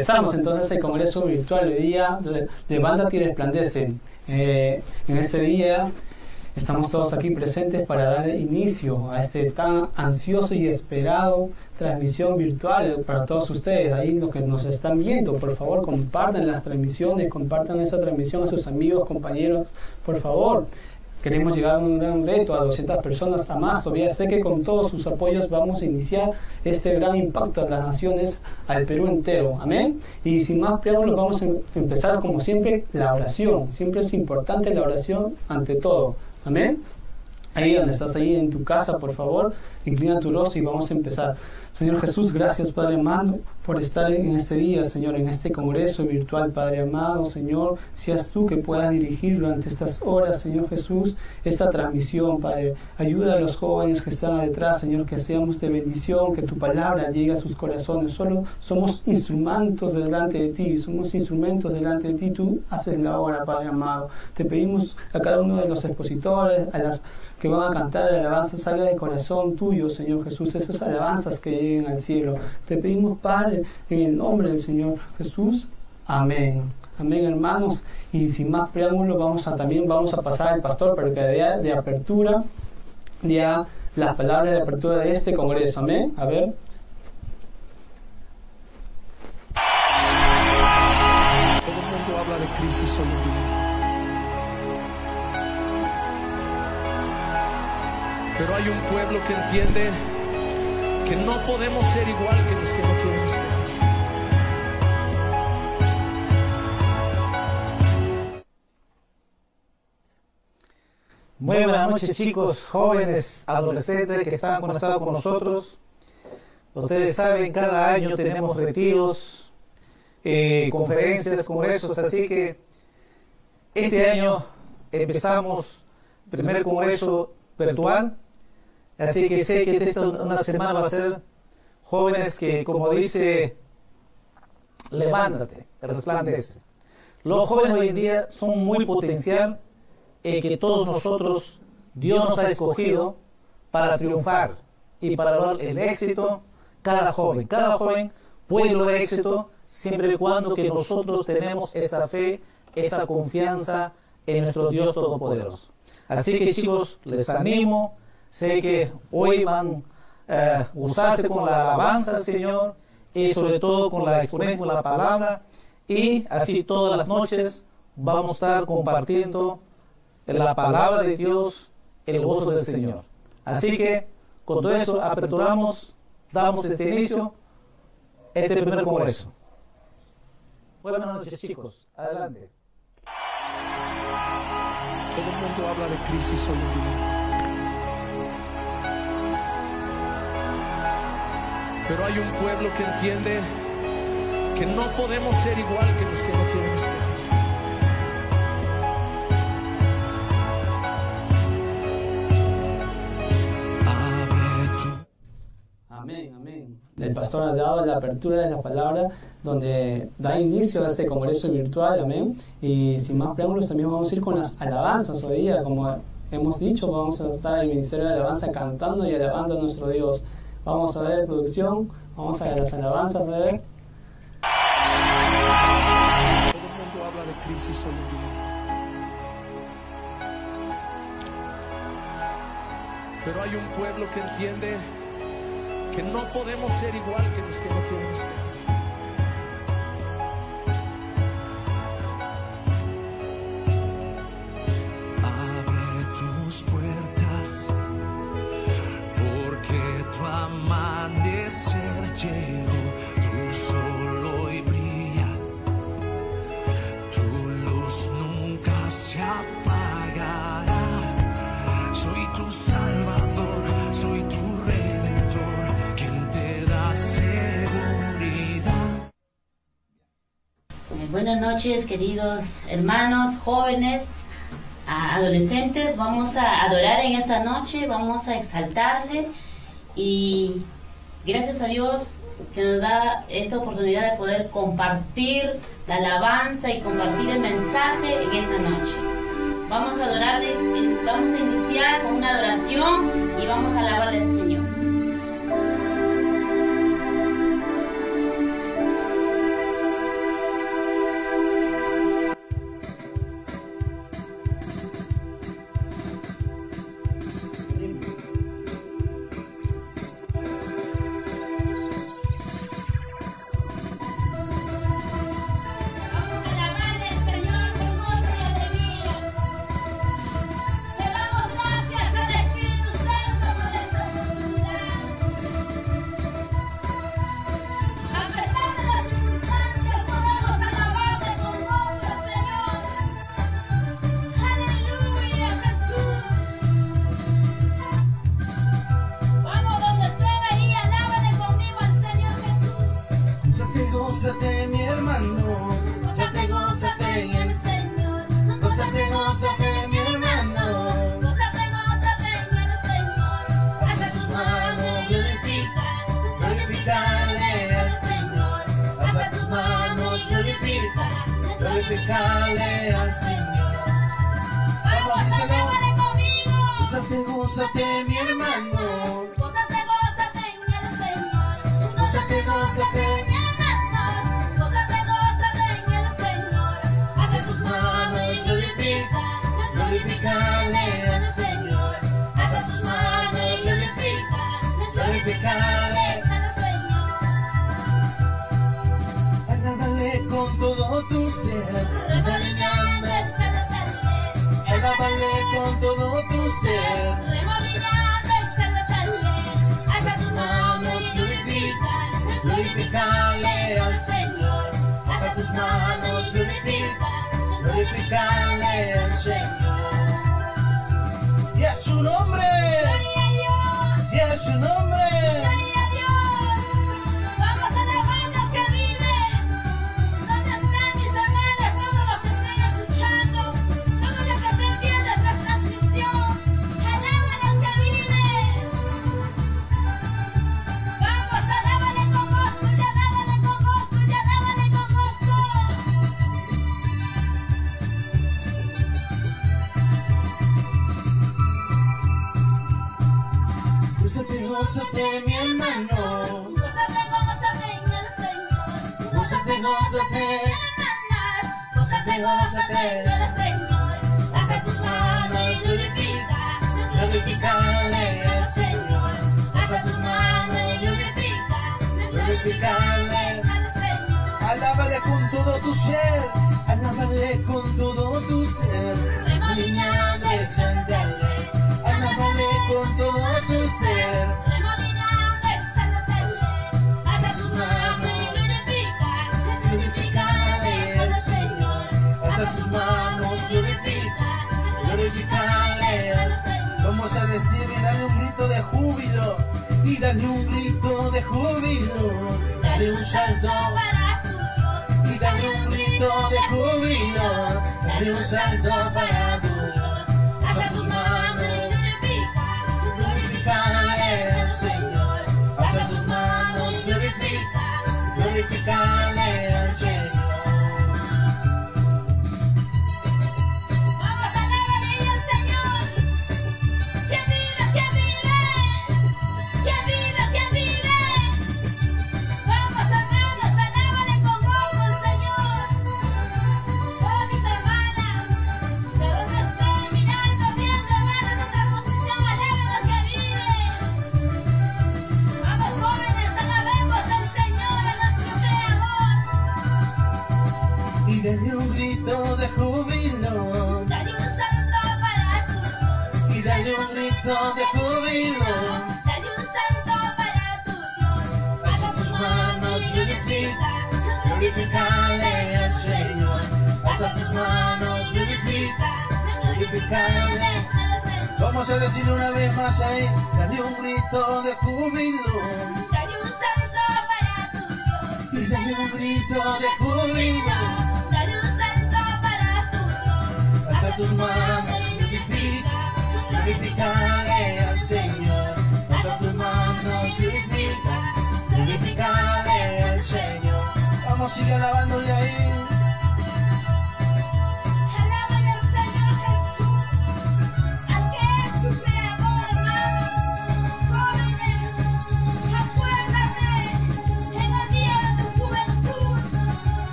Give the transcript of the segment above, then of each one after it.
Empezamos entonces el Congreso Virtual. Hoy día, Levántate y Resplandece. Eh, en este día estamos todos aquí presentes para dar inicio a este tan ansioso y esperado transmisión virtual para todos ustedes. Ahí los que nos están viendo, por favor, compartan las transmisiones, compartan esa transmisión a sus amigos, compañeros, por favor. Queremos llegar a un gran reto, a 200 personas a más. Todavía sé que con todos sus apoyos vamos a iniciar este gran impacto a las naciones, al Perú entero. Amén. Y sin más preámbulos, vamos a em-, empezar como siempre la oración. Siempre es importante la oración ante todo. Amén. Ahí donde estás, ahí en tu casa, por favor, inclina tu rostro y vamos a empezar. Señor Jesús, gracias Padre amado por estar en este día, Señor, en este congreso virtual, Padre amado, Señor, seas tú que puedas dirigir durante estas horas, Señor Jesús, esta transmisión, Padre. Ayuda a los jóvenes que están detrás, Señor, que seamos de bendición, que tu palabra llegue a sus corazones. Solo somos instrumentos delante de ti, somos instrumentos delante de ti. Tú haces la obra, Padre amado. Te pedimos a cada uno de los expositores, a las que van a cantar la alabanza salga del corazón tuyo, Señor Jesús, esas alabanzas que lleguen al cielo. Te pedimos, Padre, en el nombre del Señor Jesús. Amén. Amén, hermanos. Y sin más preámbulos, vamos a también vamos a pasar al pastor para que de apertura ya las palabras de apertura de este congreso. Amén. A ver. Pero hay un pueblo que entiende que no podemos ser igual que los que no tienen esperanza. Muy buenas noches chicos, jóvenes, adolescentes que están conectados con nosotros. Ustedes saben, cada año tenemos retiros, eh, conferencias, congresos, así que este año empezamos el primer congreso virtual Así que sé que esta una semana va a ser jóvenes que, como dice, levántate, resplandece. Los jóvenes hoy en día son muy potencial en que todos nosotros, Dios nos ha escogido para triunfar y para lograr el éxito. Cada joven, cada joven puede lograr éxito siempre y cuando que nosotros tenemos esa fe, esa confianza en nuestro Dios Todopoderoso. Así que chicos, les animo Sé que hoy van a eh, usarse con la alabanza Señor y sobre todo con la exponencia de la palabra. Y así todas las noches vamos a estar compartiendo la palabra de Dios, el gozo del Señor. Así que con todo eso aperturamos, damos este inicio, este primer congreso. Buenas noches chicos, adelante. Todo el mundo habla de crisis hoy en Pero hay un pueblo que entiende que no podemos ser igual que los que no tienen esperanza. Amén, amén. El pastor ha dado la apertura de la palabra donde da inicio a este congreso virtual, amén. Y sin más preámbulos también vamos a ir con las alabanzas hoy día, como hemos dicho, vamos a estar en el Ministerio de Alabanza cantando y alabando a nuestro Dios. Vamos a ver producción, vamos a ver las alabanzas, a ver. Todo el mundo habla de crisis hoy en día. Pero hay un pueblo que entiende que no podemos ser igual que los que no tienen esperanza. Buenas noches, queridos hermanos, jóvenes, adolescentes. Vamos a adorar en esta noche, vamos a exaltarle y gracias a Dios que nos da esta oportunidad de poder compartir la alabanza y compartir el mensaje en esta noche. Vamos a adorarle, vamos a iniciar con una adoración y vamos a alabarle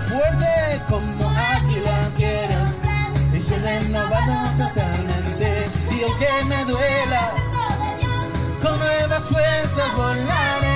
fuerte como águila quiero. Y soy renovado totalmente. Y el que me duela con nuevas fuerzas volaré.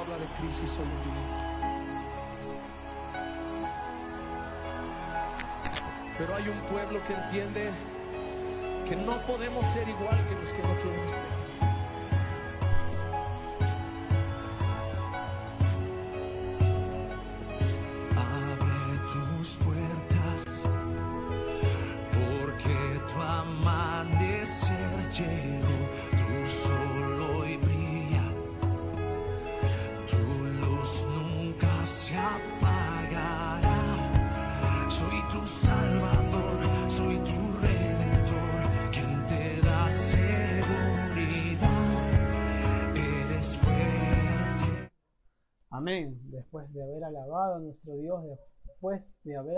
Habla de crisis día. Pero hay un pueblo que entiende que no podemos ser igual que los que no tienen esperanza. Después de haber alabado a nuestro Dios, después de haber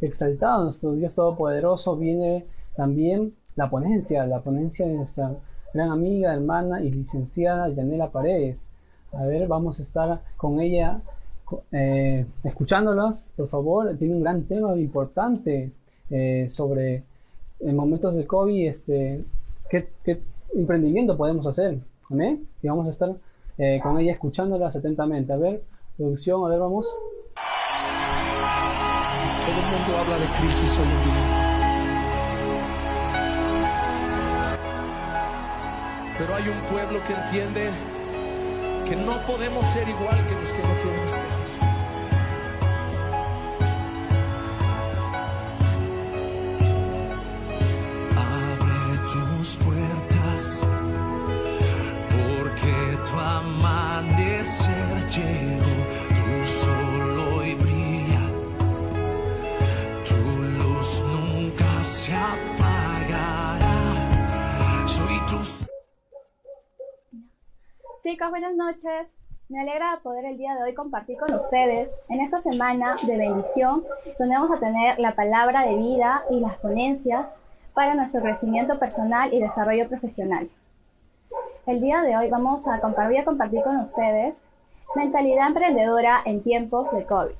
exaltado a nuestro Dios Todopoderoso, viene también la ponencia, la ponencia de nuestra gran amiga, hermana y licenciada Yanela Paredes. A ver, vamos a estar con ella eh, escuchándolas, por favor. Tiene un gran tema importante eh, sobre en momentos de COVID, este, ¿qué, qué emprendimiento podemos hacer? Amén. Y vamos a estar eh, con ella escuchándolas atentamente. A ver, producción, a ver, vamos. Todo el mundo habla de crisis hoy en día. Pero hay un pueblo que entiende que no podemos ser igual que los que no tienen esperanza. Chicos, buenas noches. Me alegra poder el día de hoy compartir con ustedes en esta semana de bendición, donde vamos a tener la palabra de vida y las ponencias para nuestro crecimiento personal y desarrollo profesional. El día de hoy vamos a compartir, a compartir con ustedes mentalidad emprendedora en tiempos de COVID.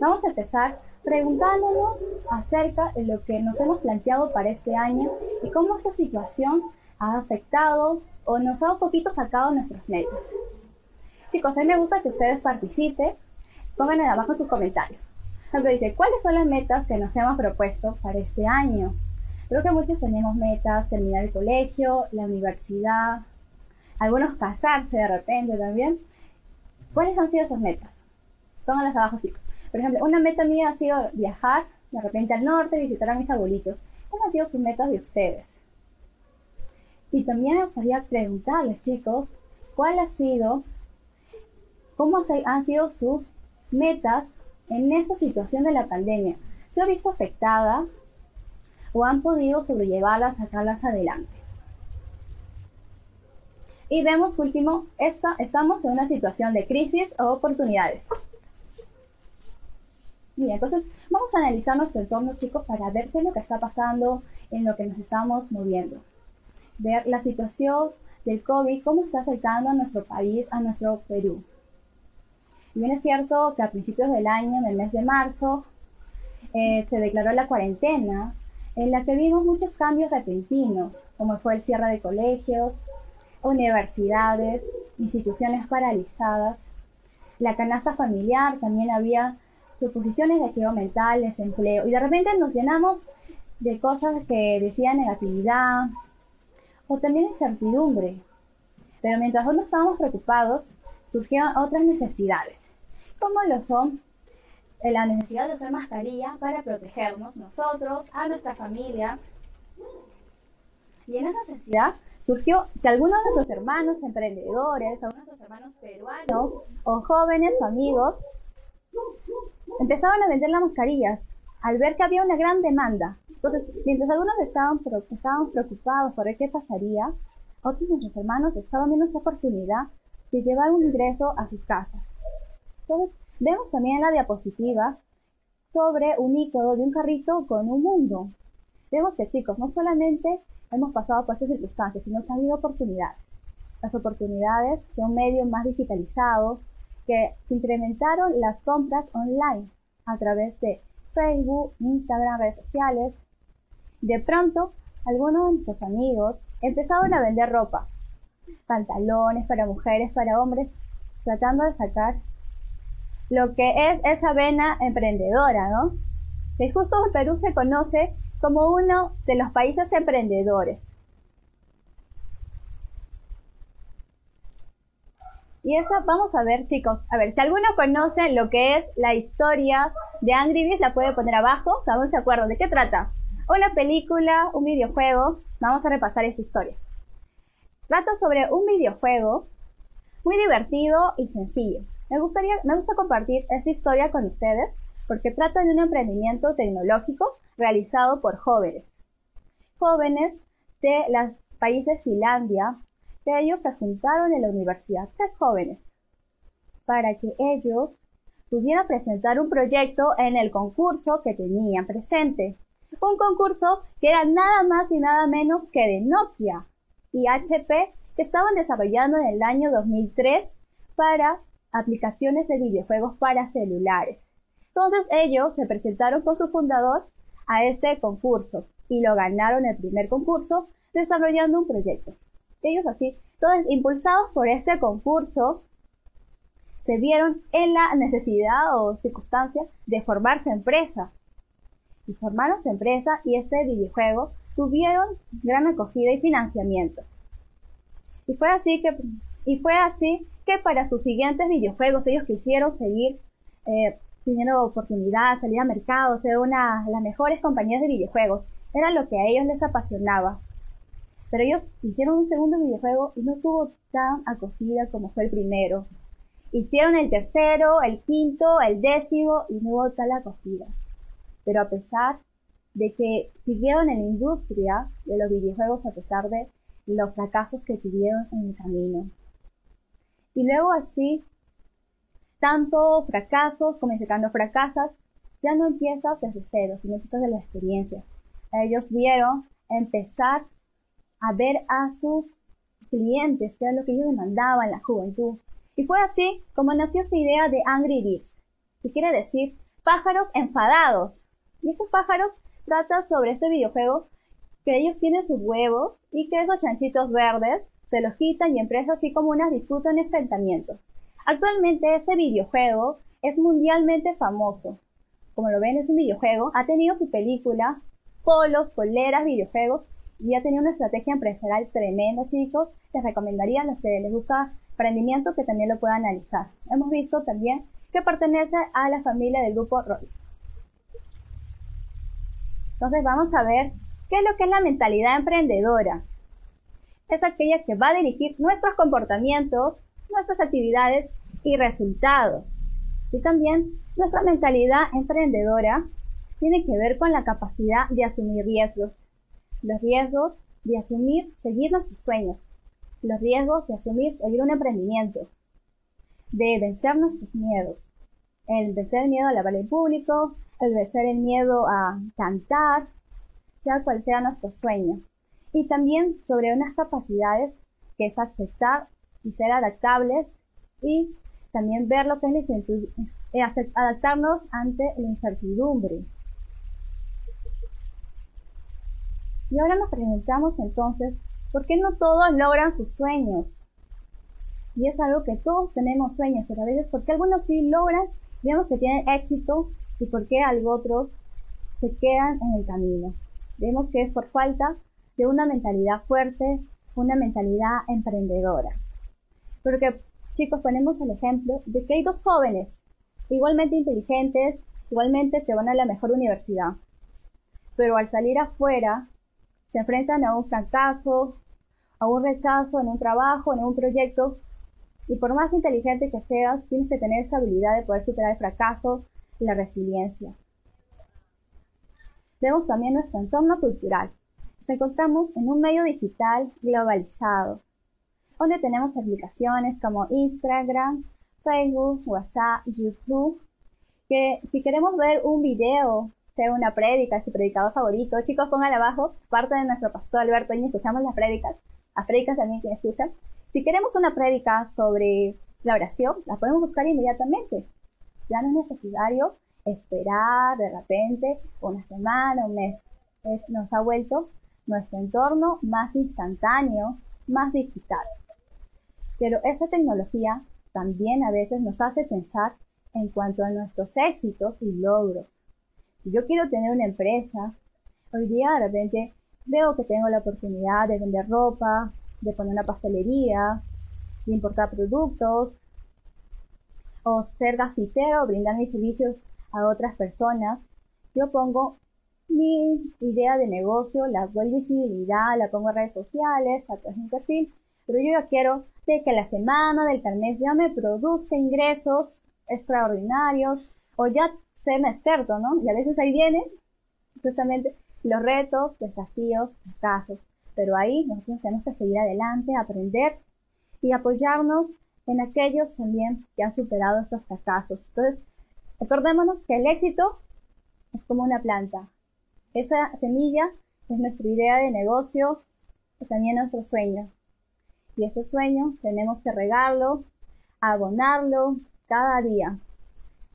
Vamos a empezar preguntándonos acerca de lo que nos hemos planteado para este año y cómo esta situación ha afectado o nos ha un poquito sacado nuestras metas. Chicos, a mí me gusta que ustedes participen, pongan abajo sus comentarios. Por ejemplo, dice, ¿cuáles son las metas que nos hemos propuesto para este año? Creo que muchos tenemos metas, terminar el colegio, la universidad, algunos casarse de repente también. ¿Cuáles han sido esas metas? Pónganlas abajo, chicos. Por ejemplo, una meta mía ha sido viajar de repente al norte, visitar a mis abuelitos. ¿Cuáles han sido sus metas de ustedes? Y también me gustaría preguntarles, chicos, ¿cuál ha sido, cómo han sido sus metas en esta situación de la pandemia? ¿Se ha visto afectada o han podido sobrellevarlas, sacarlas adelante? Y vemos último, esta, estamos en una situación de crisis o oportunidades. Bien, entonces vamos a analizar nuestro entorno, chicos, para ver qué es lo que está pasando, en lo que nos estamos moviendo. Ver la situación del COVID, cómo está afectando a nuestro país, a nuestro Perú. Y bien es cierto que a principios del año, en el mes de marzo, eh, se declaró la cuarentena, en la que vimos muchos cambios repentinos, como fue el cierre de colegios, universidades, instituciones paralizadas. La canasta familiar también había suposiciones de que el desempleo. Y de repente nos llenamos de cosas que decían negatividad o también incertidumbre. Pero mientras unos estábamos preocupados, surgieron otras necesidades, como lo son eh, la necesidad de usar mascarilla para protegernos nosotros, a nuestra familia. Y en esa necesidad surgió que algunos de nuestros hermanos emprendedores, algunos de nuestros hermanos peruanos o jóvenes o amigos empezaron a vender las mascarillas al ver que había una gran demanda. Entonces, mientras algunos estaban, estaban preocupados por qué pasaría, otros nuestros hermanos estaban viendo esa oportunidad de llevar un ingreso a sus casas. Entonces, vemos también en la diapositiva sobre un icono de un carrito con un mundo. Vemos que chicos, no solamente hemos pasado por estas circunstancias, sino que ha habido oportunidades. Las oportunidades de un medio más digitalizado, que se incrementaron las compras online a través de Facebook, Instagram, redes sociales. De pronto, algunos de nuestros amigos empezaron a vender ropa, pantalones para mujeres, para hombres, tratando de sacar lo que es esa vena emprendedora, ¿no? Que justo el Perú se conoce como uno de los países emprendedores. Y eso vamos a ver, chicos. A ver, si alguno conoce lo que es la historia de Angry Birds, la puede poner abajo. Estamos de acuerdo. ¿De qué trata? Una película, un videojuego. Vamos a repasar esa historia. Trata sobre un videojuego muy divertido y sencillo. Me gustaría, me gusta compartir esta historia con ustedes porque trata de un emprendimiento tecnológico realizado por jóvenes. Jóvenes de los países Finlandia, que ellos se juntaron en la universidad, tres jóvenes, para que ellos pudieran presentar un proyecto en el concurso que tenían presente. Un concurso que era nada más y nada menos que de Nokia y HP que estaban desarrollando en el año 2003 para aplicaciones de videojuegos para celulares. Entonces ellos se presentaron con su fundador a este concurso y lo ganaron el primer concurso desarrollando un proyecto. Ellos así, entonces impulsados por este concurso, se vieron en la necesidad o circunstancia de formar su empresa. Y formaron su empresa y este videojuego tuvieron gran acogida y financiamiento. Y fue así que, y fue así que para sus siguientes videojuegos ellos quisieron seguir eh, teniendo oportunidad, salir a mercado, ser una de las mejores compañías de videojuegos. Era lo que a ellos les apasionaba. Pero ellos hicieron un segundo videojuego y no tuvo tan acogida como fue el primero. Hicieron el tercero, el quinto, el décimo y no hubo tal acogida. Pero a pesar de que siguieron en la industria de los videojuegos a pesar de los fracasos que tuvieron en el camino. Y luego así, tanto fracasos como cuando fracasas, ya no empiezas desde cero, sino empiezas de la experiencia. Ellos vieron empezar a ver a sus clientes, que era lo que ellos demandaban la juventud. Y fue así como nació esa idea de Angry Birds, que quiere decir pájaros enfadados. Y pájaros trata sobre este videojuego que ellos tienen sus huevos y que esos chanchitos verdes se los quitan y empresas así comunas disfrutan enfrentamientos. Actualmente ese videojuego es mundialmente famoso. Como lo ven, es un videojuego, ha tenido su película, polos, poleras, videojuegos y ha tenido una estrategia empresarial tremenda, chicos. Les recomendaría a los que les gusta emprendimiento que también lo puedan analizar. Hemos visto también que pertenece a la familia del grupo Roy. Entonces vamos a ver qué es lo que es la mentalidad emprendedora. Es aquella que va a dirigir nuestros comportamientos, nuestras actividades y resultados. Así también nuestra mentalidad emprendedora tiene que ver con la capacidad de asumir riesgos. Los riesgos de asumir seguir nuestros sueños. Los riesgos de asumir seguir un emprendimiento. De vencer nuestros miedos. El vencer el miedo a hablar público, el vencer el miedo a cantar, sea cual sea nuestro sueño. Y también sobre unas capacidades que es aceptar y ser adaptables y también ver lo que es la eh, adaptarnos ante la incertidumbre. Y ahora nos preguntamos entonces, ¿por qué no todos logran sus sueños? Y es algo que todos tenemos sueños, pero a veces, ¿por qué algunos sí logran, vemos que tienen éxito, y por qué otros se quedan en el camino? Vemos que es por falta de una mentalidad fuerte, una mentalidad emprendedora. Porque, chicos, ponemos el ejemplo de que hay dos jóvenes, igualmente inteligentes, igualmente que van a la mejor universidad, pero al salir afuera se enfrentan a un fracaso, a un rechazo en un trabajo, en un proyecto, y por más inteligente que seas, tienes que tener esa habilidad de poder superar el fracaso la resiliencia. Vemos también nuestro entorno cultural. Nos encontramos en un medio digital globalizado, donde tenemos aplicaciones como Instagram, Facebook, WhatsApp, YouTube, que si queremos ver un video sea una prédica, su predicador favorito. Chicos, pongan abajo, parte de nuestro pastor Alberto y escuchamos las prédicas. Las prédicas también quien escucha. Si queremos una prédica sobre la oración, la podemos buscar inmediatamente. Ya no es necesario esperar de repente una semana, un mes. Es- nos ha vuelto nuestro entorno más instantáneo, más digital. Pero esa tecnología también a veces nos hace pensar en cuanto a nuestros éxitos y logros. Si yo quiero tener una empresa, hoy día de repente veo que tengo la oportunidad de vender ropa, de poner una pastelería, de importar productos, o ser gafitero, brindar mis servicios a otras personas. Yo pongo mi idea de negocio, la doy visibilidad, la pongo en redes sociales, a través de mi perfil, pero yo ya quiero de que la semana del mes ya me produzca ingresos extraordinarios o ya ser un experto, ¿no? Y a veces ahí vienen justamente los retos, desafíos, fracasos, pero ahí nosotros tenemos que seguir adelante, aprender y apoyarnos en aquellos también que han superado estos fracasos. Entonces, recordémonos que el éxito es como una planta. Esa semilla es nuestra idea de negocio, y también nuestro sueño. Y ese sueño tenemos que regarlo, abonarlo cada día.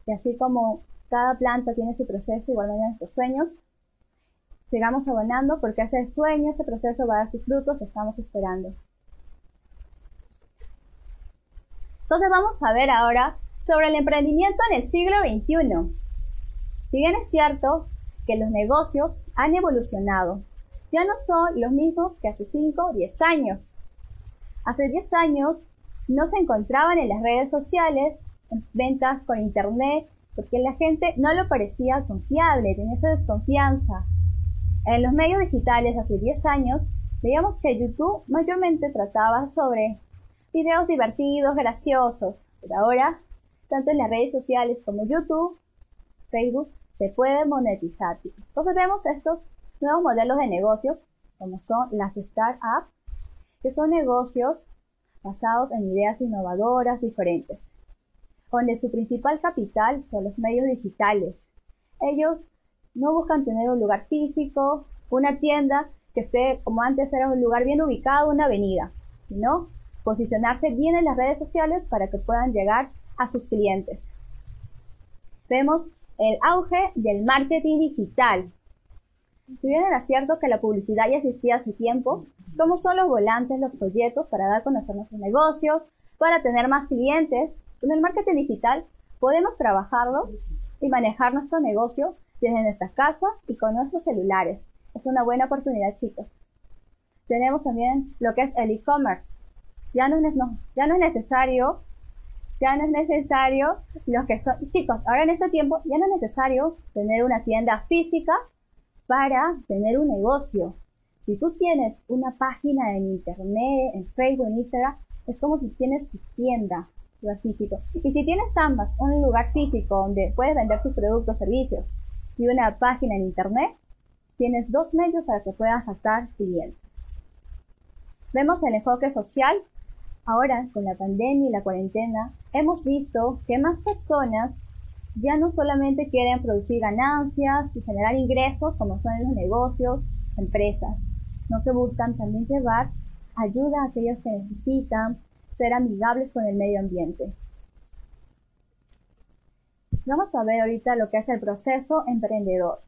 Y así como cada planta tiene su proceso, igualmente nuestros sueños, sigamos abonando porque ese sueño, ese proceso va a dar sus frutos que estamos esperando. Entonces vamos a ver ahora sobre el emprendimiento en el siglo XXI. Si bien es cierto que los negocios han evolucionado, ya no son los mismos que hace 5 o 10 años. Hace 10 años no se encontraban en las redes sociales en ventas por internet porque la gente no lo parecía confiable, tenía esa desconfianza. En los medios digitales hace 10 años veíamos que YouTube mayormente trataba sobre videos divertidos, graciosos, pero ahora, tanto en las redes sociales como YouTube, Facebook, se puede monetizar. Entonces vemos estos nuevos modelos de negocios, como son las startups, que son negocios basados en ideas innovadoras diferentes, donde su principal capital son los medios digitales. Ellos no buscan tener un lugar físico, una tienda que esté como antes era un lugar bien ubicado, una avenida, sino posicionarse bien en las redes sociales para que puedan llegar a sus clientes. Vemos el auge del marketing digital. Si bien era cierto que la publicidad ya existía hace tiempo, como son los volantes, los folletos para dar a conocer nuestros negocios, para tener más clientes, con el marketing digital podemos trabajarlo y manejar nuestro negocio desde nuestra casa y con nuestros celulares. Es una buena oportunidad, chicos. Tenemos también lo que es el e-commerce. Ya no es, no, ya no es necesario ya no es necesario los que son chicos ahora en este tiempo ya no es necesario tener una tienda física para tener un negocio. Si tú tienes una página en internet en Facebook en Instagram es como si tienes tu tienda lugar físico. Y si tienes ambas un lugar físico donde puedes vender tus productos servicios y una página en internet tienes dos medios para que puedas captar clientes. Vemos el enfoque social Ahora, con la pandemia y la cuarentena, hemos visto que más personas ya no solamente quieren producir ganancias y generar ingresos como son los negocios, empresas, sino que buscan también llevar ayuda a aquellos que necesitan, ser amigables con el medio ambiente. Vamos a ver ahorita lo que es el proceso emprendedor.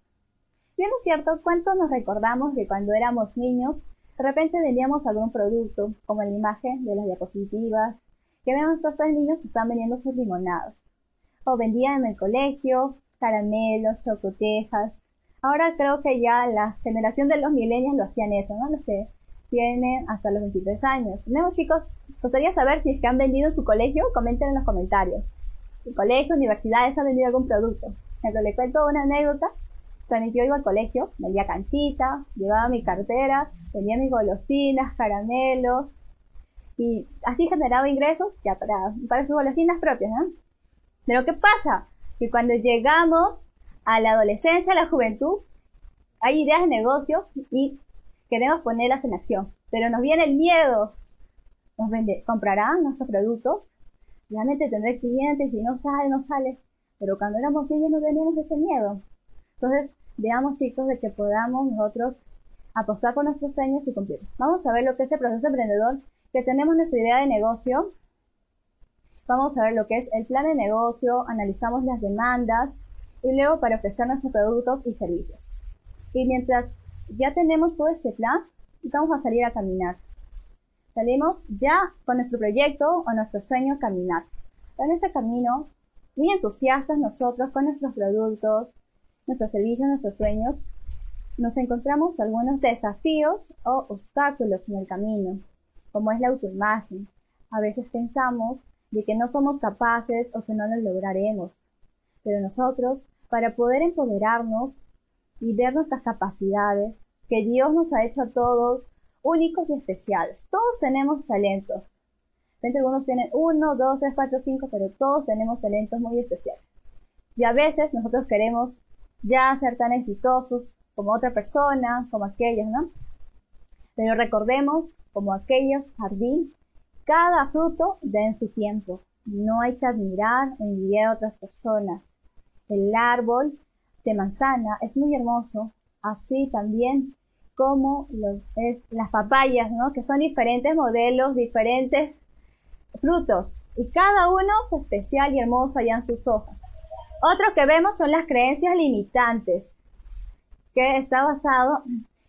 Bien es cierto, ¿cuántos nos recordamos de cuando éramos niños de repente vendíamos algún producto, como la imagen de las diapositivas, que vemos a niños que están vendiendo sus limonadas. O vendían en el colegio caramelos, chocotejas. Ahora creo que ya la generación de los milenios lo hacían eso, ¿no? Los que tienen hasta los 23 años. Tenemos chicos, gustaría saber si es que han vendido en su colegio, comenten en los comentarios. ¿En colegio, universidades han vendido algún producto? Entonces le cuento una anécdota cuando yo iba al colegio, vendía canchita, llevaba mi cartera, vendía mis golosinas, caramelos, y así generaba ingresos ya para, para sus golosinas propias, ¿no? Pero ¿qué pasa? Que cuando llegamos a la adolescencia, a la juventud, hay ideas de negocio y queremos ponerlas en acción, pero nos viene el miedo. Nos vende, comprarán nuestros productos, realmente tendré clientes y no sale, no sale. Pero cuando éramos niños no teníamos ese miedo. Entonces, veamos chicos de que podamos nosotros apostar por nuestros sueños y cumplir. Vamos a ver lo que es el proceso emprendedor, que tenemos nuestra idea de negocio, vamos a ver lo que es el plan de negocio, analizamos las demandas y luego para ofrecer nuestros productos y servicios. Y mientras ya tenemos todo este plan, vamos a salir a caminar. Salimos ya con nuestro proyecto o nuestro sueño a caminar. En ese camino, muy entusiastas nosotros con nuestros productos, nuestros servicios, nuestros sueños, nos encontramos algunos desafíos o obstáculos en el camino, como es la autoimagen. A veces pensamos de que no somos capaces o que no lo lograremos. Pero nosotros, para poder empoderarnos y ver nuestras capacidades, que Dios nos ha hecho a todos únicos y especiales. Todos tenemos talentos. De algunos tienen uno, dos, tres, cuatro, cinco, pero todos tenemos talentos muy especiales. Y a veces nosotros queremos ya ser tan exitosos como otra persona, como aquellos, ¿no? Pero recordemos, como aquellos jardín, cada fruto da en su tiempo. No hay que admirar o envidiar a otras personas. El árbol de manzana es muy hermoso, así también como es las papayas, ¿no? Que son diferentes modelos, diferentes frutos, y cada uno es especial y hermoso allá en sus hojas. Otro que vemos son las creencias limitantes, que está basado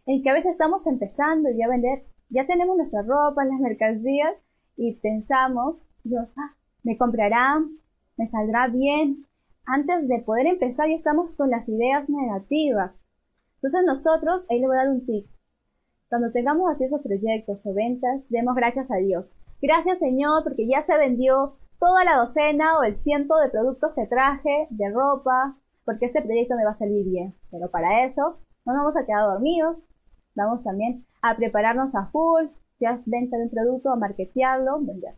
en que a veces estamos empezando ya a vender, ya tenemos nuestra ropa, las mercancías, y pensamos, Dios, ah, me comprarán, me saldrá bien. Antes de poder empezar ya estamos con las ideas negativas. Entonces nosotros, ahí le voy a dar un tip. Cuando tengamos así esos proyectos o ventas, demos gracias a Dios. Gracias Señor porque ya se vendió toda la docena o el ciento de productos que traje, de ropa, porque este proyecto me va a salir bien. Pero para eso no nos vamos a quedar dormidos. Vamos también a prepararnos a full, si has venta de un producto, a marketearlo, vender.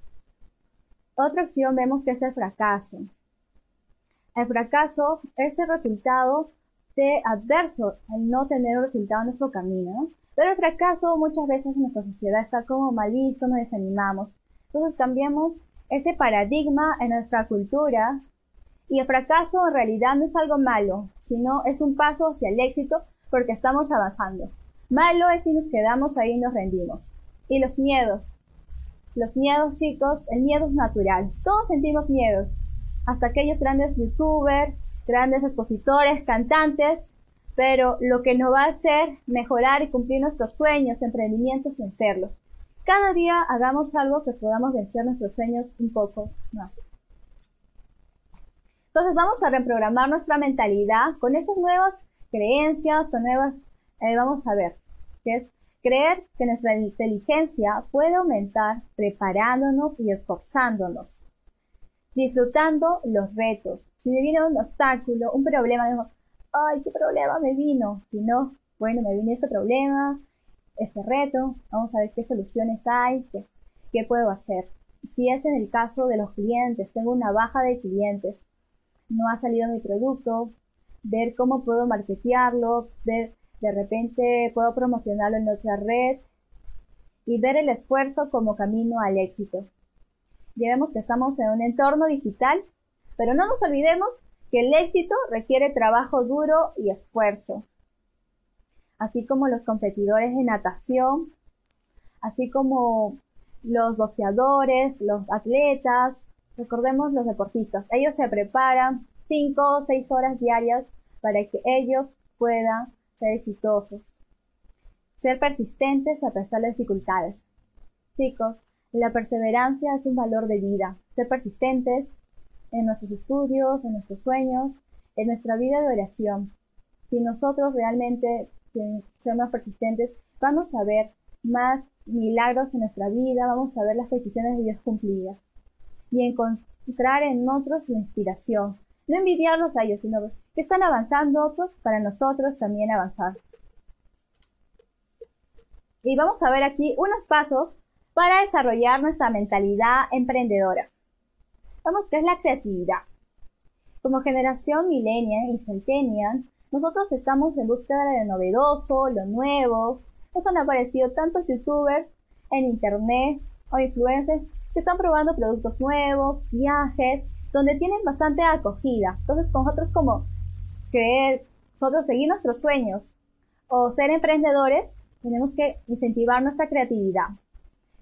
Otra opción vemos que es el fracaso. El fracaso es el resultado de adverso al no tener un resultado en nuestro camino. Pero el fracaso muchas veces en nuestra sociedad está como mal visto, nos desanimamos. Entonces cambiamos ese paradigma en nuestra cultura y el fracaso en realidad no es algo malo, sino es un paso hacia el éxito porque estamos avanzando. Malo es si nos quedamos ahí y nos rendimos. Y los miedos. Los miedos, chicos, el miedo es natural. Todos sentimos miedos. Hasta aquellos grandes youtubers, grandes expositores, cantantes. Pero lo que nos va a hacer mejorar y cumplir nuestros sueños, emprendimientos, vencerlos. Cada día hagamos algo que podamos vencer nuestros sueños un poco más. Entonces vamos a reprogramar nuestra mentalidad con estas nuevas creencias o nuevas, eh, vamos a ver, que es creer que nuestra inteligencia puede aumentar preparándonos y esforzándonos, disfrutando los retos. Si me viene un obstáculo, un problema, digo, ay, ¿qué problema me vino? Si no, bueno, me vino este problema, este reto, vamos a ver qué soluciones hay, qué, puedo hacer. Si es en el caso de los clientes, tengo una baja de clientes, no ha salido mi producto, ver cómo puedo marketearlo, ver de repente puedo promocionarlo en otra red y ver el esfuerzo como camino al éxito. Ya vemos que estamos en un entorno digital, pero no nos olvidemos que el éxito requiere trabajo duro y esfuerzo. Así como los competidores de natación, así como los boxeadores, los atletas, recordemos los deportistas. Ellos se preparan 5 o 6 horas diarias para que ellos puedan ser exitosos. Ser persistentes a pesar de dificultades. Chicos, la perseverancia es un valor de vida. Ser persistentes en nuestros estudios, en nuestros sueños, en nuestra vida de oración. Si nosotros realmente somos persistentes, vamos a ver más milagros en nuestra vida, vamos a ver las peticiones de Dios cumplidas y encontrar en otros la inspiración. No envidiarlos a ellos, sino que están avanzando otros para nosotros también avanzar. Y vamos a ver aquí unos pasos para desarrollar nuestra mentalidad emprendedora. Vamos, ¿qué es la creatividad? Como generación millennial y centennial, nosotros estamos en búsqueda de lo novedoso, lo nuevo. Nos han aparecido tantos youtubers en internet o influencers que están probando productos nuevos, viajes, donde tienen bastante acogida. Entonces, con nosotros como creer, nosotros seguir nuestros sueños o ser emprendedores, tenemos que incentivar nuestra creatividad.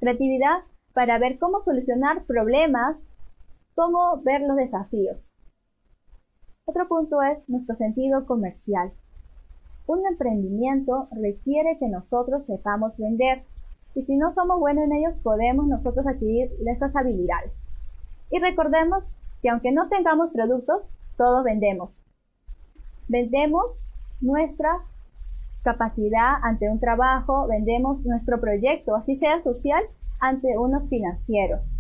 Creatividad para ver cómo solucionar problemas, cómo ver los desafíos. Otro punto es nuestro sentido comercial. Un emprendimiento requiere que nosotros sepamos vender y si no somos buenos en ellos podemos nosotros adquirir esas habilidades. Y recordemos que aunque no tengamos productos, todos vendemos. Vendemos nuestra capacidad ante un trabajo, vendemos nuestro proyecto, así sea social, ante unos financieros.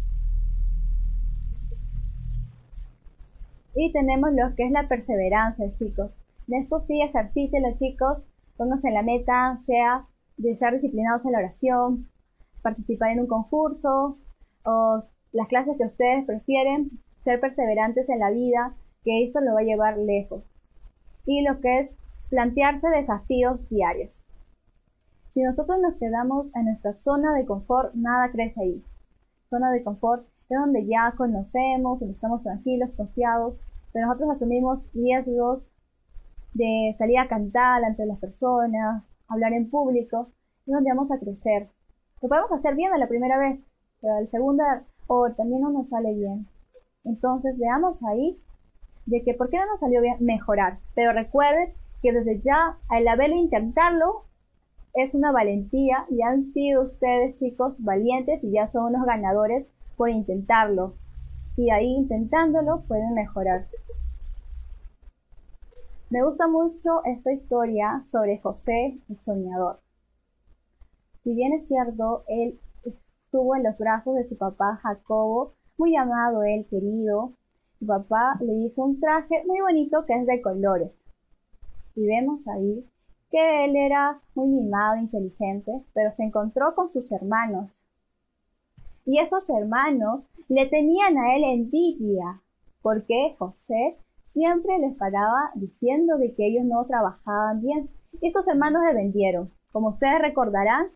Y tenemos lo que es la perseverancia, chicos. De esto sí, ejercítenlo, chicos. Pónganse la meta, sea de estar disciplinados en la oración, participar en un concurso o las clases que ustedes prefieren, ser perseverantes en la vida, que esto lo va a llevar lejos. Y lo que es plantearse desafíos diarios. Si nosotros nos quedamos en nuestra zona de confort, nada crece ahí. Zona de confort es donde ya conocemos, donde estamos tranquilos, confiados, pero nosotros asumimos riesgos de salir a cantar ante las personas, hablar en público, es donde vamos a crecer. Lo podemos hacer bien a la primera vez, pero a la segunda o también no nos sale bien. Entonces veamos ahí de que por qué no nos salió bien mejorar. Pero recuerden que desde ya al haberlo intentarlo es una valentía y han sido ustedes chicos valientes y ya son unos ganadores por intentarlo. Y ahí intentándolo pueden mejorar. Me gusta mucho esta historia sobre José el soñador. Si bien es cierto, él estuvo en los brazos de su papá Jacobo, muy amado él, querido. Su papá le hizo un traje muy bonito que es de colores. Y vemos ahí que él era muy mimado, inteligente, pero se encontró con sus hermanos. Y esos hermanos le tenían a él envidia, porque José siempre les paraba diciendo de que ellos no trabajaban bien. Y estos hermanos le vendieron. Como ustedes recordarán,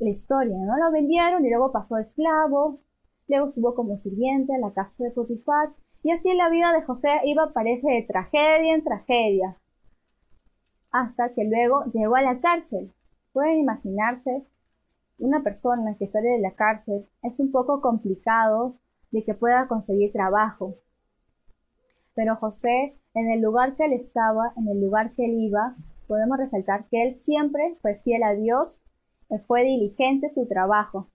la historia, ¿no? Lo vendieron y luego pasó a esclavo, luego estuvo como sirviente en la casa de Potifar, y así la vida de José iba, parece, de tragedia en tragedia, hasta que luego llegó a la cárcel. Pueden imaginarse, una persona que sale de la cárcel es un poco complicado de que pueda conseguir trabajo. Pero José, en el lugar que él estaba, en el lugar que él iba, podemos resaltar que él siempre fue fiel a Dios fue diligente en su trabajo.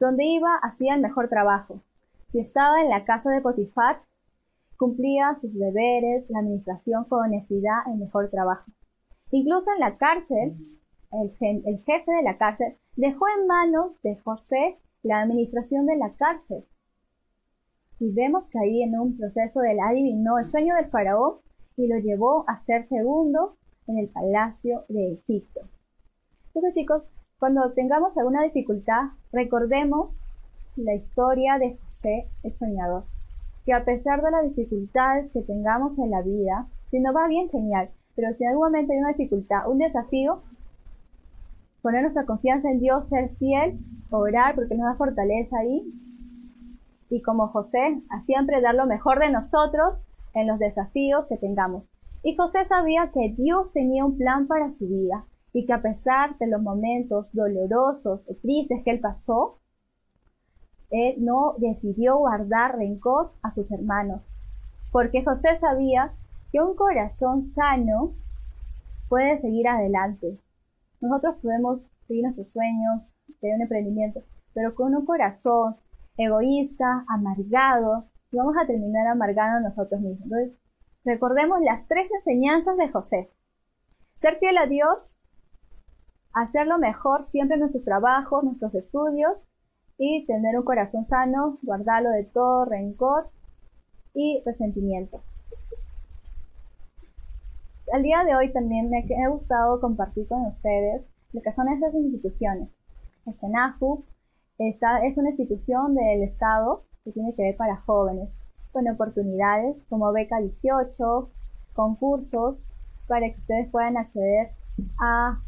Donde iba hacía el mejor trabajo. Si estaba en la casa de Potifar, cumplía sus deberes, la administración con honestidad, el mejor trabajo. Incluso en la cárcel, el, el jefe de la cárcel dejó en manos de José la administración de la cárcel. Y vemos que ahí en un proceso él adivinó el sueño del faraón y lo llevó a ser segundo en el palacio de Egipto. Entonces chicos, cuando tengamos alguna dificultad, recordemos la historia de José el Soñador, que a pesar de las dificultades que tengamos en la vida, si no va bien, genial, pero si en algún momento hay una dificultad, un desafío, poner nuestra confianza en Dios, ser fiel, orar, porque nos da fortaleza ahí, y como José, a siempre dar lo mejor de nosotros en los desafíos que tengamos. Y José sabía que Dios tenía un plan para su vida, y que a pesar de los momentos dolorosos o tristes que él pasó, él no decidió guardar rencor a sus hermanos, porque José sabía que un corazón sano puede seguir adelante. Nosotros podemos seguir nuestros sueños, tener un emprendimiento, pero con un corazón egoísta, amargado, vamos a terminar amargando nosotros mismos. Entonces, recordemos las tres enseñanzas de José. Ser fiel a Dios, hacerlo mejor siempre en nuestros trabajos, nuestros estudios y tener un corazón sano, guardarlo de todo rencor y resentimiento. Al día de hoy también me ha gustado compartir con ustedes lo que son estas instituciones. El SENAJU esta, es una institución del Estado que tiene que ver para jóvenes, con oportunidades como beca 18, concursos, para que ustedes puedan acceder a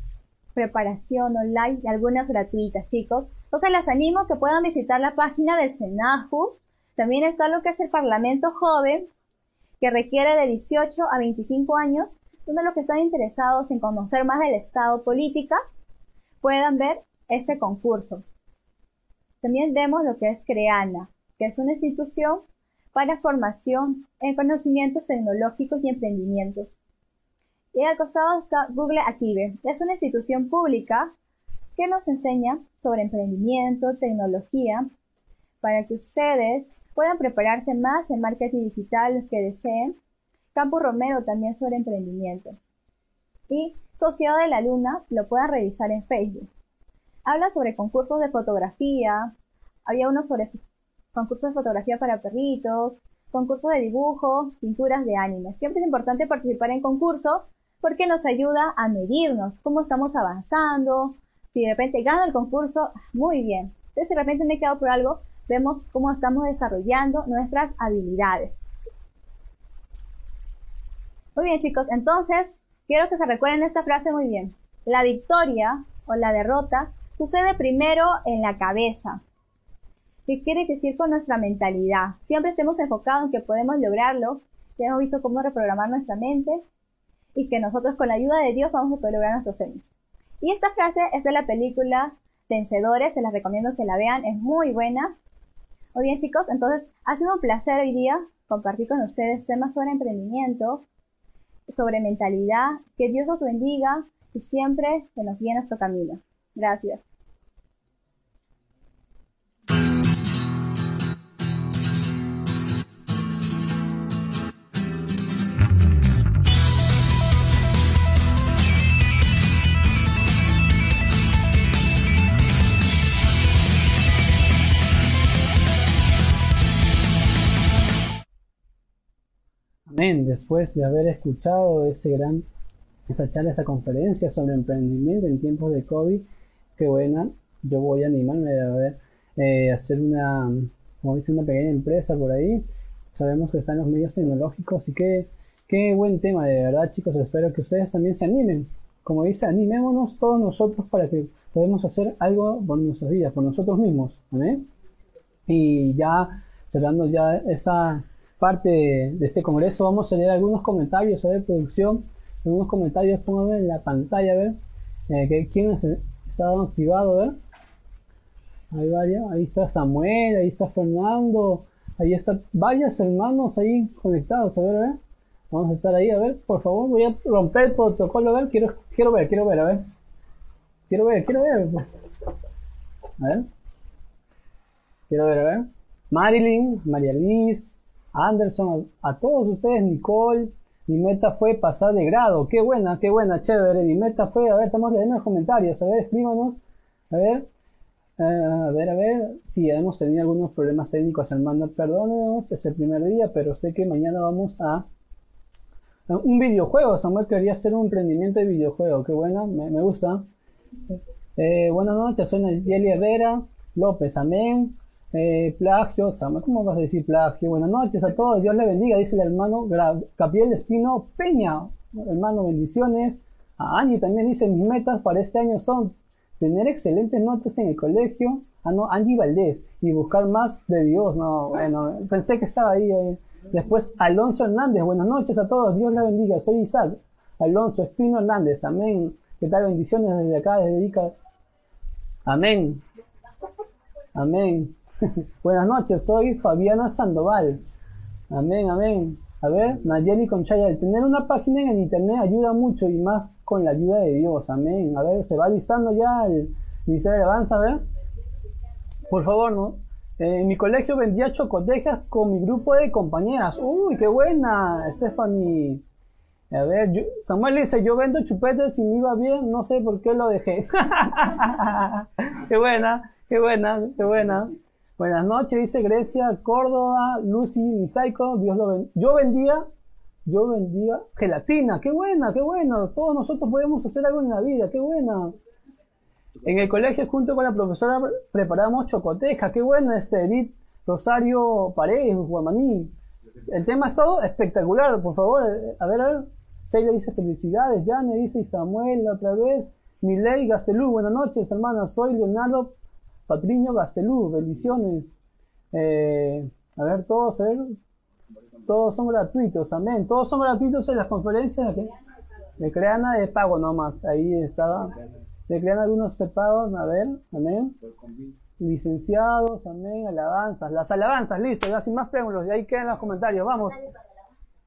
preparación online y algunas gratuitas, chicos. Entonces les animo a que puedan visitar la página del SENAJU. También está lo que es el Parlamento Joven, que requiere de 18 a 25 años donde los que están interesados en conocer más del Estado política puedan ver este concurso. También vemos lo que es CREANA, que es una institución para formación en conocimientos tecnológicos y emprendimientos. Y al costado está Google Active, es una institución pública que nos enseña sobre emprendimiento, tecnología, para que ustedes puedan prepararse más en marketing digital los que deseen. Campo Romero también sobre emprendimiento. Y Sociedad de la Luna lo pueden revisar en Facebook. Habla sobre concursos de fotografía, había uno sobre concursos de fotografía para perritos, concursos de dibujo, pinturas de anime. Siempre es importante participar en concursos porque nos ayuda a medirnos cómo estamos avanzando. Si de repente gana el concurso, muy bien. Entonces, si de repente me he quedado por algo, vemos cómo estamos desarrollando nuestras habilidades. Muy bien, chicos. Entonces, quiero que se recuerden esta frase muy bien. La victoria o la derrota sucede primero en la cabeza. ¿Qué quiere decir con nuestra mentalidad? Siempre estemos enfocados en que podemos lograrlo. Ya hemos visto cómo reprogramar nuestra mente y que nosotros con la ayuda de Dios vamos a poder lograr nuestros sueños. Y esta frase es de la película Vencedores, se las recomiendo que la vean, es muy buena. Muy bien chicos, entonces ha sido un placer hoy día compartir con ustedes temas sobre emprendimiento, sobre mentalidad, que Dios los bendiga y siempre que nos guíe nuestro camino. Gracias. Amén. Después de haber escuchado ese gran, esa charla, esa conferencia sobre emprendimiento en tiempos de COVID, qué buena. Yo voy a animarme a ver, eh, hacer una, como dice, una pequeña empresa por ahí. Sabemos que están los medios tecnológicos y qué, qué buen tema, de verdad, chicos. Espero que ustedes también se animen. Como dice, animémonos todos nosotros para que podamos hacer algo por nuestras vidas, por nosotros mismos. Amén. Y ya cerrando ya esa parte de, de este congreso, vamos a leer algunos comentarios, a ver, producción, algunos comentarios, pónganme en la pantalla, a ver, eh, que, quién es- está activado, a ver. Hay varios, ahí está Samuel, ahí está Fernando, ahí están varios hermanos ahí conectados, a ver, a ver. Vamos a estar ahí, a ver, por favor, voy a romper el protocolo, a ver, quiero, quiero ver, quiero ver, a ver. Quiero ver, quiero ver. A ver. Quiero ver, a ver. Marilyn, María Liz, Anderson, a, todos ustedes, Nicole. Mi meta fue pasar de grado. Qué buena, qué buena, chévere. Mi meta fue, a ver, estamos leyendo los comentarios. A ver, escríbanos. A ver. Eh, a ver, a ver. Si hemos tenido algunos problemas técnicos, hermano, perdónenos. Es el primer día, pero sé que mañana vamos a. Un videojuego. Samuel quería hacer un emprendimiento de videojuego. Qué buena, me, me gusta. Eh, buenas noches, soy Nayeli Herrera López, amén. Eh, plagio, Samuel, ¿cómo vas a decir plagio? Buenas noches a todos, Dios le bendiga, dice el hermano Gabriel Espino Peña. Hermano, bendiciones. A Angie también dice, mis metas para este año son tener excelentes notas en el colegio. Ah, no, Angie Valdés. Y buscar más de Dios. No, bueno, pensé que estaba ahí. eh. Después, Alonso Hernández. Buenas noches a todos. Dios le bendiga. Soy Isaac. Alonso Espino Hernández. Amén. ¿Qué tal? Bendiciones desde acá, desde Ica. Amén. Amén. Buenas noches, soy Fabiana Sandoval. Amén, amén. A ver, Nayeli Conchaya, el tener una página en el internet ayuda mucho y más con la ayuda de Dios. Amén. A ver, se va listando ya el ministerio de alabanza, a ver. Por favor, ¿no? Eh, en mi colegio vendía chocotejas con mi grupo de compañeras. Uy, qué buena, Stephanie. A ver, yo- Samuel dice, yo vendo chupetes y me iba bien, no sé por qué lo dejé. qué buena, qué buena, qué buena. Buenas noches, dice Grecia, Córdoba, Lucy, Misaico, Dios lo bendiga. Yo vendía, yo vendía gelatina, qué buena, qué buena. Todos nosotros podemos hacer algo en la vida, qué buena. En el colegio, junto con la profesora, preparamos chocoteja. Qué buena este Edith Rosario Paredes, Guamaní. El tema ha estado espectacular, por favor. eh, A ver, a ver. Sheila dice felicidades. Jane dice y Samuel otra vez. Miley Gastelú, buenas noches, hermanas. Soy Leonardo Patriño Gastelú, bendiciones. Eh, a ver, todos. Todos son gratuitos, amén. Todos son gratuitos en las conferencias. Aquí? De Creana de pago nomás, ahí estaba. De Creana algunos pagos, a ver, amén. Licenciados, amén, alabanzas. Las alabanzas, listo, ya sin más preguntas, y ahí quedan los comentarios, vamos.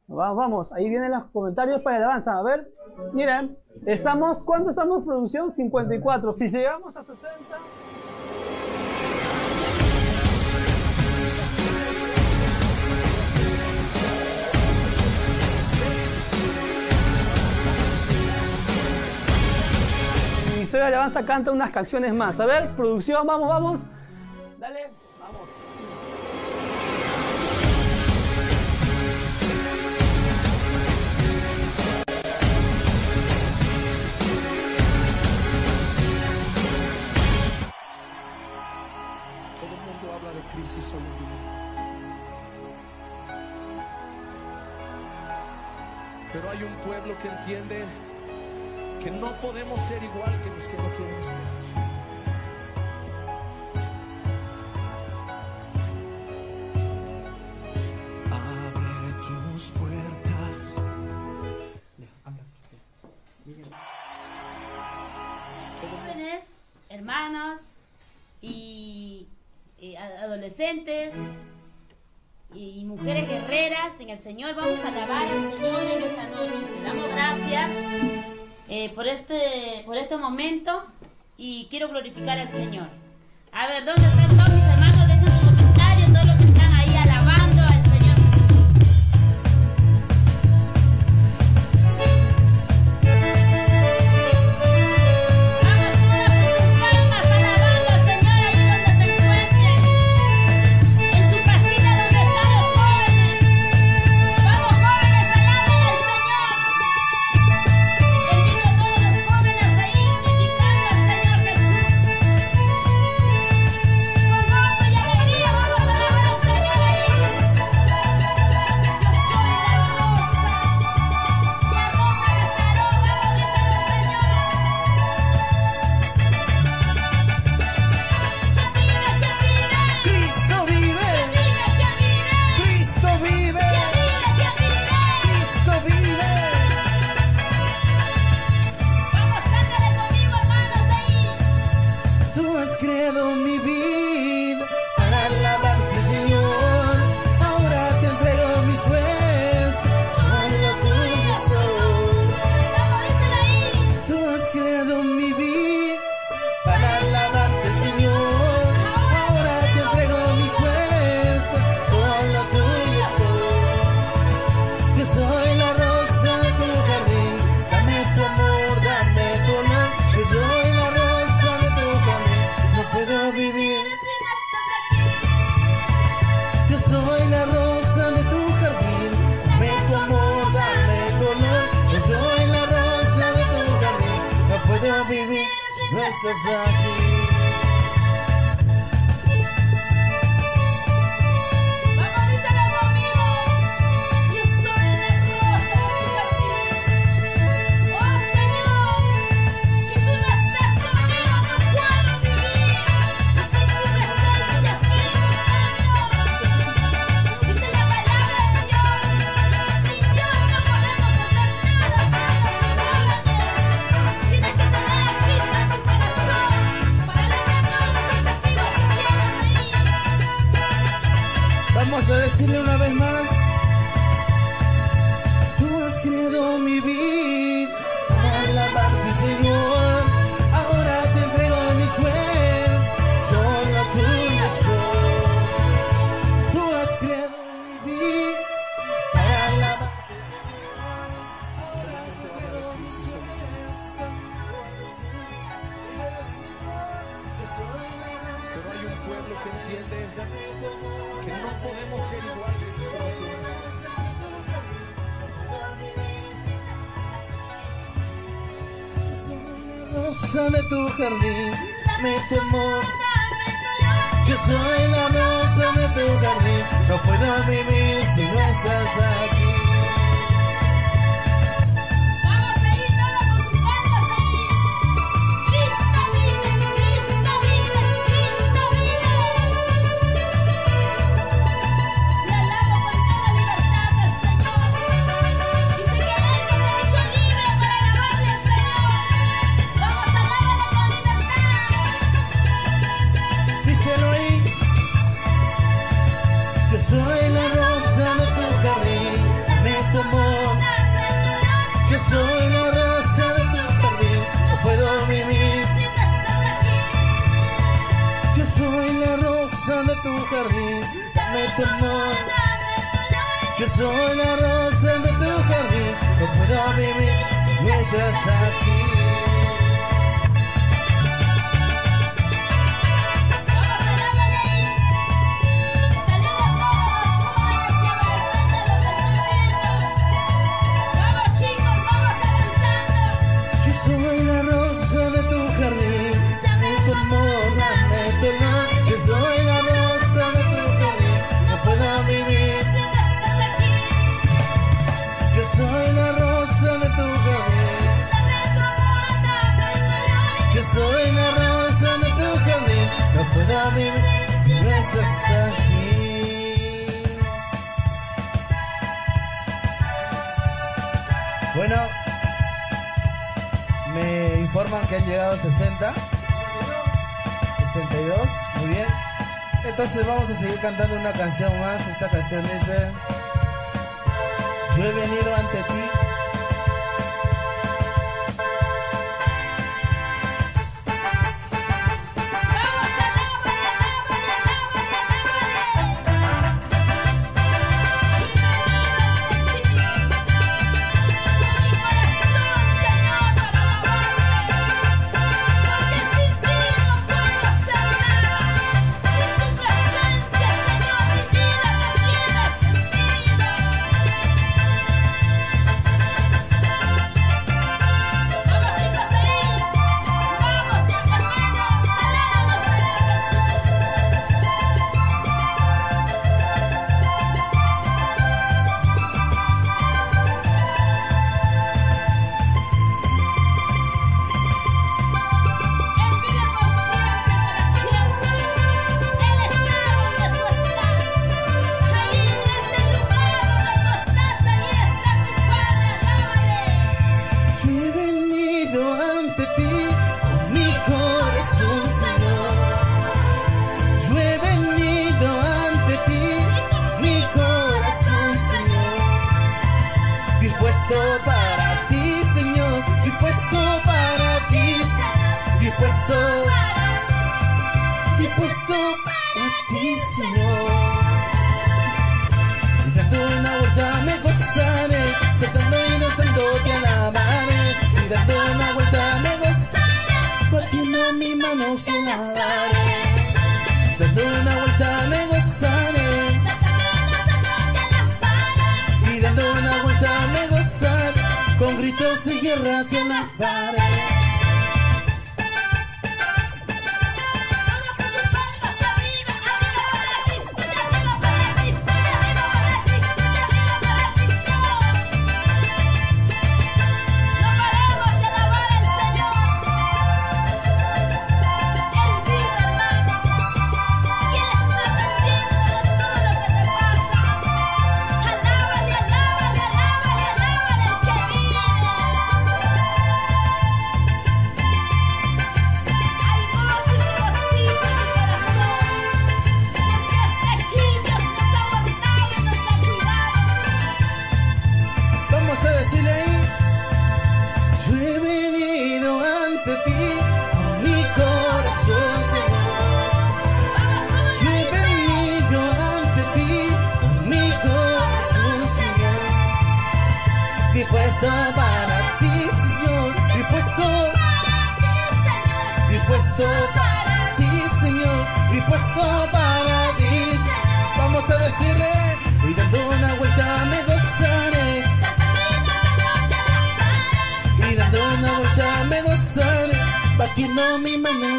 Vamos, vamos, ahí vienen los comentarios para alabanza. A ver, miren, estamos, ¿cuánto estamos producción? 54. Si llegamos a 60... Ministerio de Alabanza canta unas canciones más. A ver, producción, vamos, vamos. Dale, vamos. Todo el mundo habla de crisis hoy. Pero hay un pueblo que entiende que no podemos ser igual que los que no quieren esperar. hermanos y, adolescentes y, mujeres guerreras en el Señor. Vamos a alabar al Señor en esta noche. Le damos gracias eh, por, este, por este momento y quiero glorificar al Señor. A ver, ¿dónde están todos mis Jesus aqui. 60. 62, muy bien. Entonces vamos a seguir cantando una canción más. Esta canción dice, yo he venido ante ti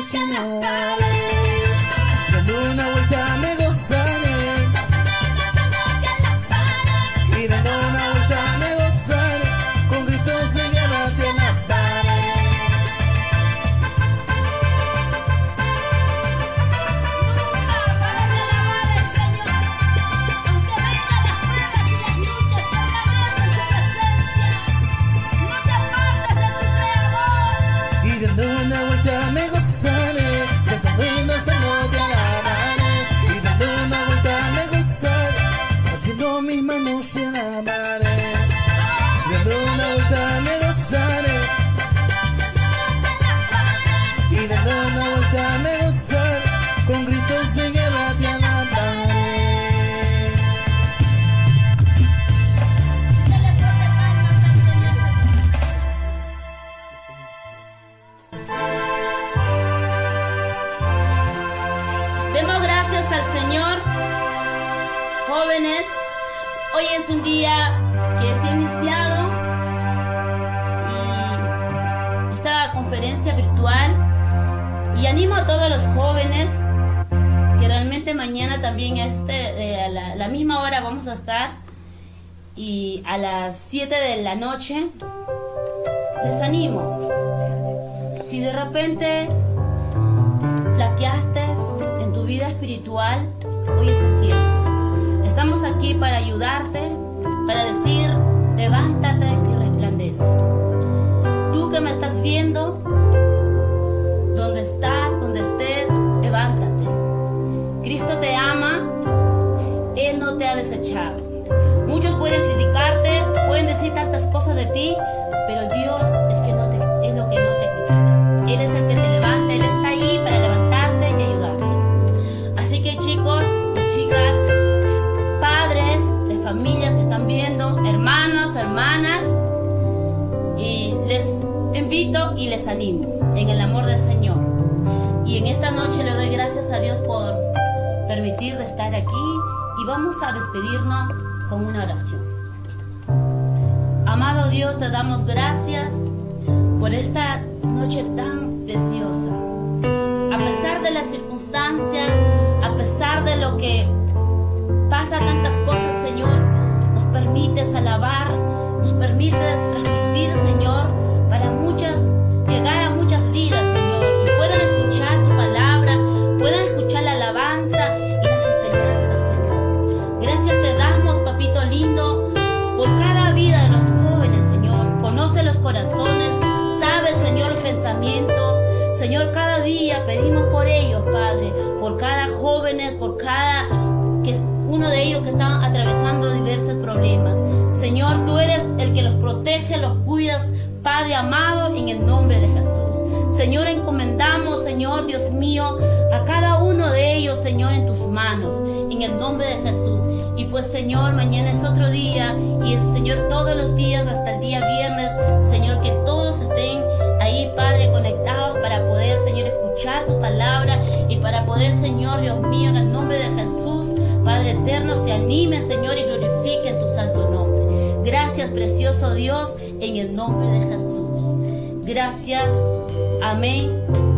シの la noche les animo. Si de repente flaqueaste en tu vida espiritual, hoy es el tiempo. Estamos aquí para ayudarte, para decir, levántate y resplandece. Tú que me estás viendo, donde estás, donde estés, levántate. Cristo te ama, Él no te ha desechado. Muchos pueden criticarte, pueden decir tantas cosas de ti, pero Dios es, que no te, es lo que no te critica. Él es el que te levanta, Él está ahí para levantarte y ayudarte. Así que chicos y chicas, padres de familias que están viendo, hermanos, hermanas, y les invito y les animo en el amor del Señor. Y en esta noche le doy gracias a Dios por permitirle estar aquí y vamos a despedirnos con una oración. Amado Dios, te damos gracias por esta noche tan preciosa. A pesar de las circunstancias, a pesar de lo que pasa tantas cosas, Señor, nos permites alabar, nos permites transmitir, Señor, Cada día pedimos por ellos, Padre, por cada jóvenes, por cada que uno de ellos que están atravesando diversos problemas. Señor, tú eres el que los protege, los cuidas, Padre amado, en el nombre de Jesús. Señor, encomendamos, Señor, Dios mío, a cada uno de ellos, Señor, en tus manos, en el nombre de Jesús. Y pues, Señor, mañana es otro día y Señor, todos los días hasta el día viernes, Señor, que todos estén tu palabra y para poder, Señor, Dios mío, en el nombre de Jesús, Padre eterno, se animen, Señor, y glorifiquen tu santo nombre. Gracias, precioso Dios, en el nombre de Jesús. Gracias. Amén